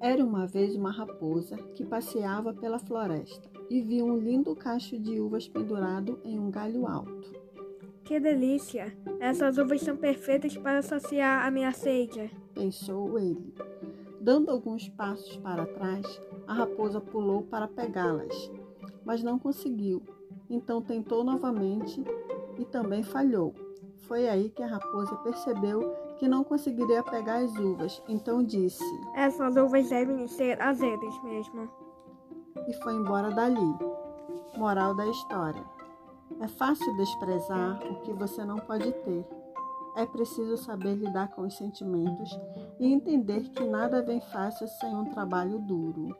Era uma vez uma raposa que passeava pela floresta e viu um lindo cacho de uvas pendurado em um galho alto. Que delícia! Essas uvas são perfeitas para saciar a minha sede, pensou ele. Dando alguns passos para trás, a raposa pulou para pegá-las, mas não conseguiu. Então tentou novamente e também falhou. Foi aí que a raposa percebeu que não conseguiria pegar as uvas, então disse: Essas uvas devem ser azedas mesmo. E foi embora dali. Moral da história: É fácil desprezar o que você não pode ter. É preciso saber lidar com os sentimentos e entender que nada vem fácil sem um trabalho duro.